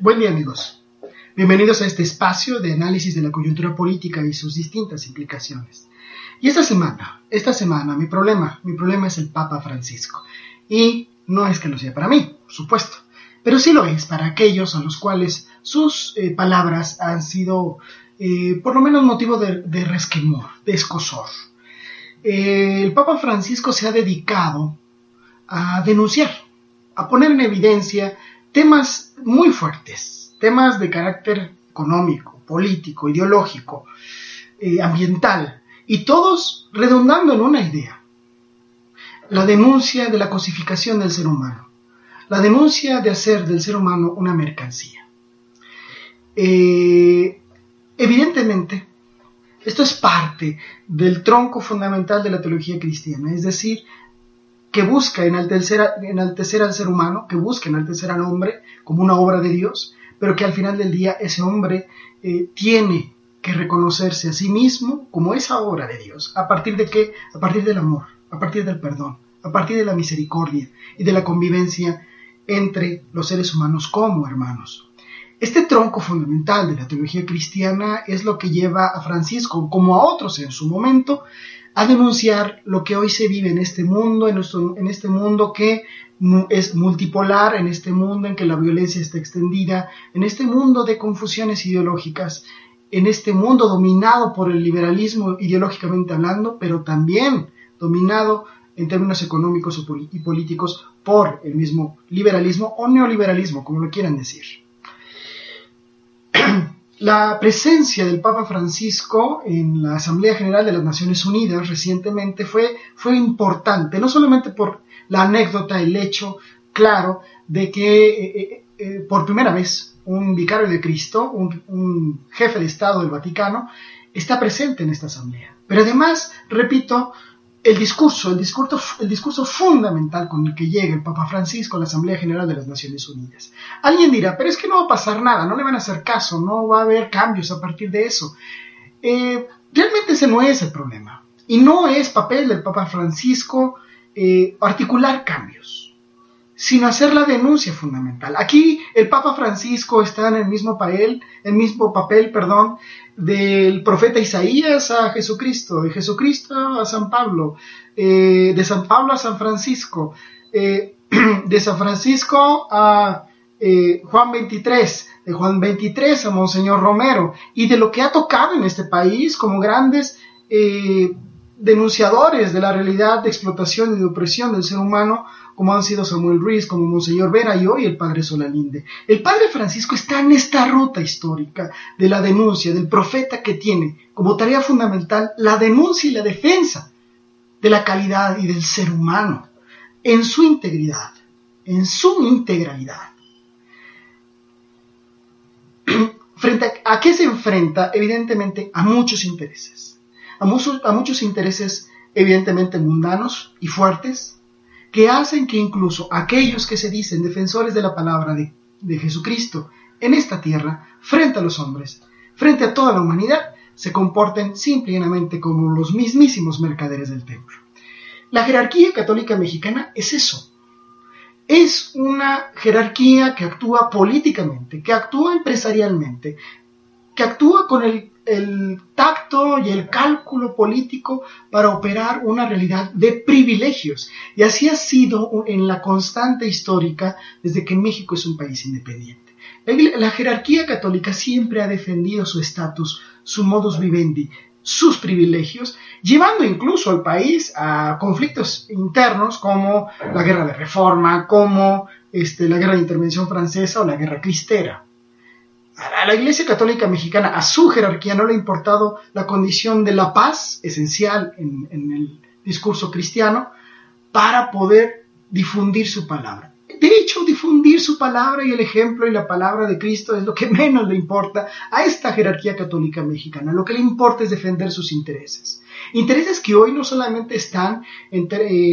Buen día amigos. Bienvenidos a este espacio de análisis de la coyuntura política y sus distintas implicaciones. Y esta semana, esta semana, mi problema, mi problema es el Papa Francisco. Y no es que lo sea para mí, por supuesto, pero sí lo es para aquellos a los cuales sus eh, palabras han sido eh, por lo menos motivo de, resquemor, de escosor. Eh, el Papa Francisco se ha dedicado a denunciar, a poner en evidencia temas muy fuertes, temas de carácter económico, político, ideológico, eh, ambiental, y todos redundando en una idea, la denuncia de la cosificación del ser humano, la denuncia de hacer del ser humano una mercancía. Eh, evidentemente, esto es parte del tronco fundamental de la teología cristiana, es decir, que busca enaltecer, enaltecer al ser humano, que busca enaltecer al hombre como una obra de Dios, pero que al final del día ese hombre eh, tiene que reconocerse a sí mismo como esa obra de Dios. ¿A partir de qué? A partir del amor, a partir del perdón, a partir de la misericordia y de la convivencia entre los seres humanos como hermanos. Este tronco fundamental de la teología cristiana es lo que lleva a Francisco, como a otros en su momento, a denunciar lo que hoy se vive en este mundo, en, en este mundo que es multipolar, en este mundo en que la violencia está extendida, en este mundo de confusiones ideológicas, en este mundo dominado por el liberalismo ideológicamente hablando, pero también dominado en términos económicos y políticos por el mismo liberalismo o neoliberalismo, como lo quieran decir. La presencia del Papa Francisco en la Asamblea General de las Naciones Unidas recientemente fue, fue importante, no solamente por la anécdota, el hecho claro de que eh, eh, eh, por primera vez un vicario de Cristo, un, un jefe de Estado del Vaticano, está presente en esta asamblea. Pero además, repito, el discurso, el discurso, el discurso fundamental con el que llega el Papa Francisco a la Asamblea General de las Naciones Unidas. Alguien dirá, pero es que no va a pasar nada, no le van a hacer caso, no va a haber cambios a partir de eso. Eh, realmente ese no es el problema. Y no es papel del Papa Francisco eh, articular cambios, sino hacer la denuncia fundamental. Aquí el Papa Francisco está en el mismo papel, el mismo papel, perdón, del profeta Isaías a Jesucristo, de Jesucristo a San Pablo, eh, de San Pablo a San Francisco, eh, de San Francisco a eh, Juan 23, de Juan 23 a Monseñor Romero, y de lo que ha tocado en este país como grandes denunciadores de la realidad de explotación y de opresión del ser humano, como han sido Samuel Ruiz, como Monseñor Vera y hoy el Padre Solalinde. El Padre Francisco está en esta ruta histórica de la denuncia, del profeta que tiene como tarea fundamental la denuncia y la defensa de la calidad y del ser humano en su integridad, en su integralidad. Frente a, qué se enfrenta, evidentemente, a muchos intereses. A muchos, intereses, evidentemente, mundanos y fuertes, que hacen que incluso aquellos que se dicen defensores de la palabra de, Jesucristo en esta tierra, frente a los hombres, frente a toda la humanidad, se comporten simplemente como los mismísimos mercaderes del templo. La jerarquía católica mexicana es eso. Es una jerarquía que actúa políticamente, que actúa empresarialmente, que actúa con el el tacto y el cálculo político para operar una realidad de privilegios. Y así ha sido en la constante histórica desde que México es un país independiente. La jerarquía católica siempre ha defendido su estatus, su modus vivendi, sus privilegios, llevando incluso al país a conflictos internos como la guerra de reforma, como este, la guerra de intervención francesa o la guerra cristera a la Iglesia Católica Mexicana, a su jerarquía, no le ha importado la condición de la paz, esencial en, el discurso cristiano, para poder difundir su palabra. de hecho, difundir su palabra y el ejemplo y la palabra de Cristo es lo que menos le importa a esta jerarquía católica mexicana. Lo que le importa es defender sus intereses. Intereses que hoy no solamente están en,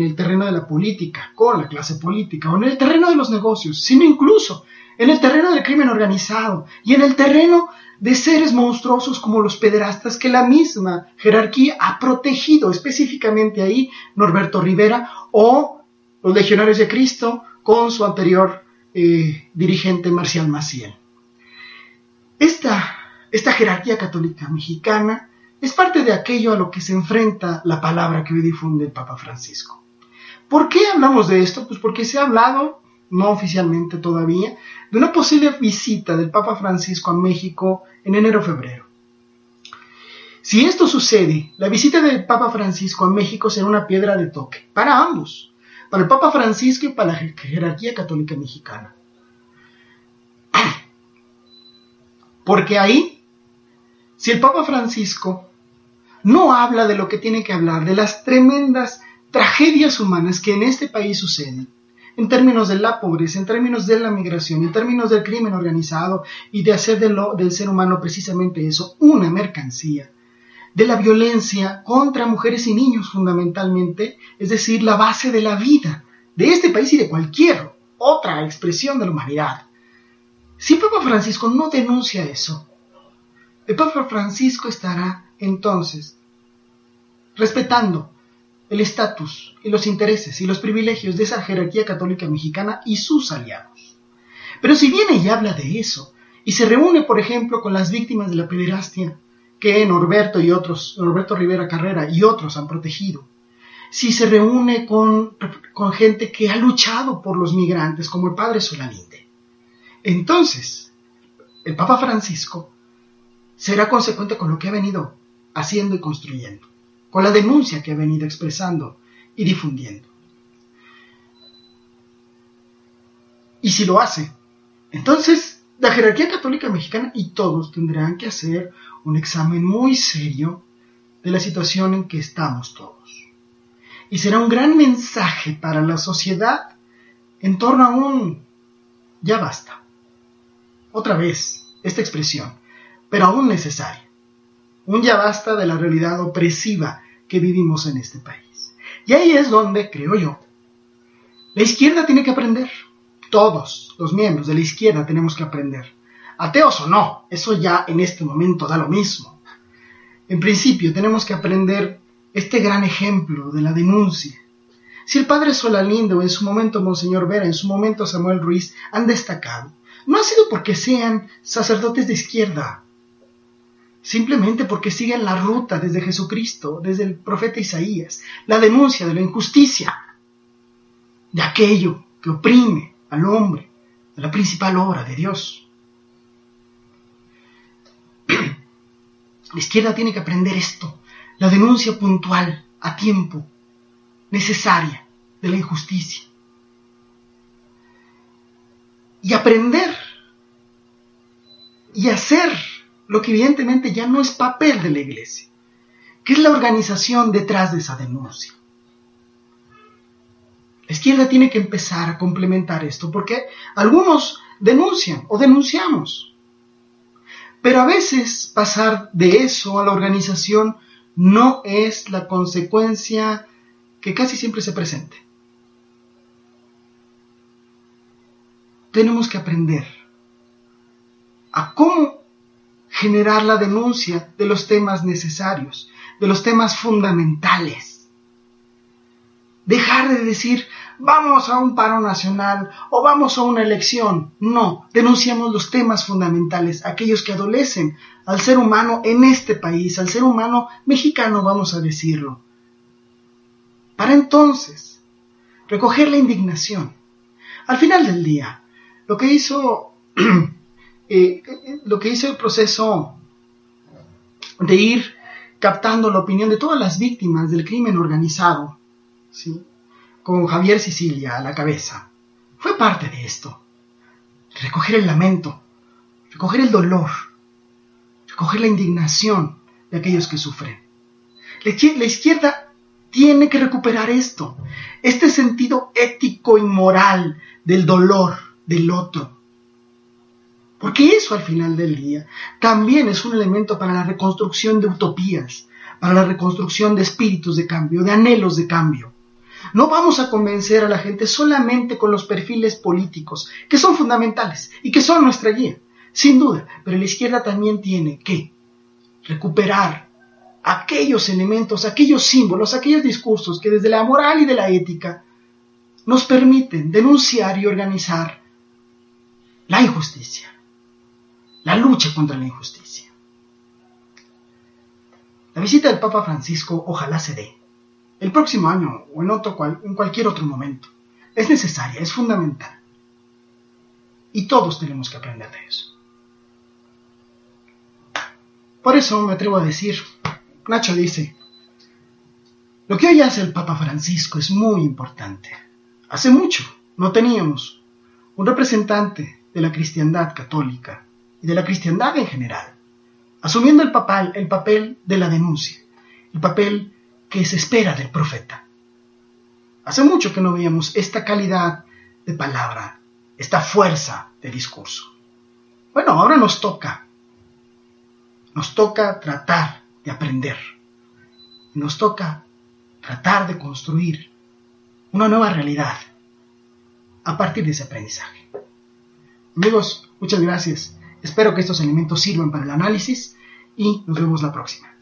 el terreno de la política, con la clase política, o en el terreno de los negocios, sino incluso en el terreno del crimen organizado y en el terreno de seres monstruosos como los pederastas que la misma jerarquía ha protegido, específicamente ahí Norberto Rivera o los legionarios de Cristo con su anterior eh, dirigente Marcial Maciel. Esta, esta jerarquía católica mexicana es parte de aquello a lo que se enfrenta la palabra que hoy difunde el Papa Francisco. ¿Por qué hablamos de esto? Pues porque se ha hablado, no oficialmente todavía, de una posible visita del Papa Francisco a México en enero-febrero. Si esto sucede, la visita del Papa Francisco a México será una piedra de toque para ambos, para el Papa Francisco y para la jerarquía católica mexicana. Porque ahí, si el Papa Francisco no habla de lo que tiene que hablar, de las tremendas tragedias humanas que en este país suceden, en términos de la pobreza, en términos de la migración, en términos del crimen organizado y de hacer del ser humano precisamente eso, una mercancía, de la violencia contra mujeres y niños fundamentalmente, es decir, la base de la vida de este país y de cualquier otra expresión de la humanidad. Si Papa Francisco no denuncia eso, el Papa Francisco estará entonces respetando el estatus y los intereses y los privilegios de esa jerarquía católica mexicana y sus aliados. Pero si viene y habla de eso, y se reúne, por ejemplo, con las víctimas de la pederastia, que Norberto y otros, Norberto Rivera Carrera y otros han protegido, si se reúne con, con gente que ha luchado por los migrantes, como el padre Solalinde, entonces el Papa Francisco será consecuente con lo que ha venido haciendo y construyendo, con la denuncia que ha venido expresando y difundiendo. Y si lo hace, entonces la jerarquía católica mexicana y todos tendrán que hacer un examen muy serio de la situación en que estamos todos. Y será un gran mensaje para la sociedad en torno a un ya basta. Otra vez, esta expresión, pero aún necesaria. Un ya basta de la realidad opresiva que vivimos en este país. Y ahí es donde, creo yo, la izquierda tiene que aprender todos los miembros de la izquierda tenemos que aprender. Ateos o no, eso ya en este momento da lo mismo. En principio tenemos que aprender este gran ejemplo de la denuncia. Si el padre Solalindo, en su momento Monseñor Vera, en su momento Samuel Ruiz han destacado, no ha sido porque sean sacerdotes de izquierda, simplemente porque siguen la ruta desde Jesucristo, desde el profeta Isaías, la denuncia de la injusticia, de aquello que oprime, al hombre, a la principal obra de Dios. La izquierda tiene que aprender esto, la denuncia puntual, a tiempo, necesaria de la injusticia. Y aprender y hacer lo que evidentemente ya no es papel de la iglesia, que es la organización detrás de esa denuncia. La izquierda tiene que empezar a complementar esto porque algunos denuncian o denunciamos. Pero a veces pasar de eso a la organización no es la consecuencia que casi siempre se presente. Tenemos que aprender a cómo generar la denuncia de los temas necesarios, de los temas fundamentales dejar de decir vamos a un paro nacional o vamos a una elección. No, denunciamos los temas fundamentales, aquellos que adolecen al ser humano en este país, al ser humano mexicano, vamos a decirlo. Para entonces, recoger la indignación. Al final del día, lo que hizo, eh, lo que hizo el proceso de ir captando la opinión de todas las víctimas del crimen organizado, con Javier Sicilia a la cabeza, fue parte de esto. Recoger el lamento, recoger el dolor, recoger la indignación de aquellos que sufren. La izquierda tiene que recuperar esto, este sentido ético y moral del dolor del otro. Porque eso al final del día también es un elemento para la reconstrucción de utopías, para la reconstrucción de espíritus de cambio, de anhelos de cambio. No vamos a convencer a la gente solamente con los perfiles políticos, que son fundamentales y que son nuestra guía, sin duda, pero la izquierda también tiene que recuperar aquellos elementos, aquellos símbolos, aquellos discursos que desde la moral y de la ética nos permiten denunciar y organizar la injusticia, la lucha contra la injusticia. La visita del Papa Francisco ojalá se dé el próximo año o en, otro en cualquier otro momento. Es necesaria, es fundamental. Y todos tenemos que aprender de eso. Por eso me atrevo a decir, Nacho dice, lo que hoy hace el Papa Francisco es muy importante. Hace mucho no teníamos un representante de la cristiandad católica y de la cristiandad en general, asumiendo el, papal, el papel de la denuncia, el papel que se espera del profeta. Hace mucho que no veíamos esta calidad de palabra, esta fuerza de discurso. Bueno, ahora nos toca. Nos toca tratar de aprender. Nos toca tratar de construir una nueva realidad a partir de ese aprendizaje. Amigos, muchas gracias. Espero que estos elementos sirvan para el análisis y nos vemos la próxima.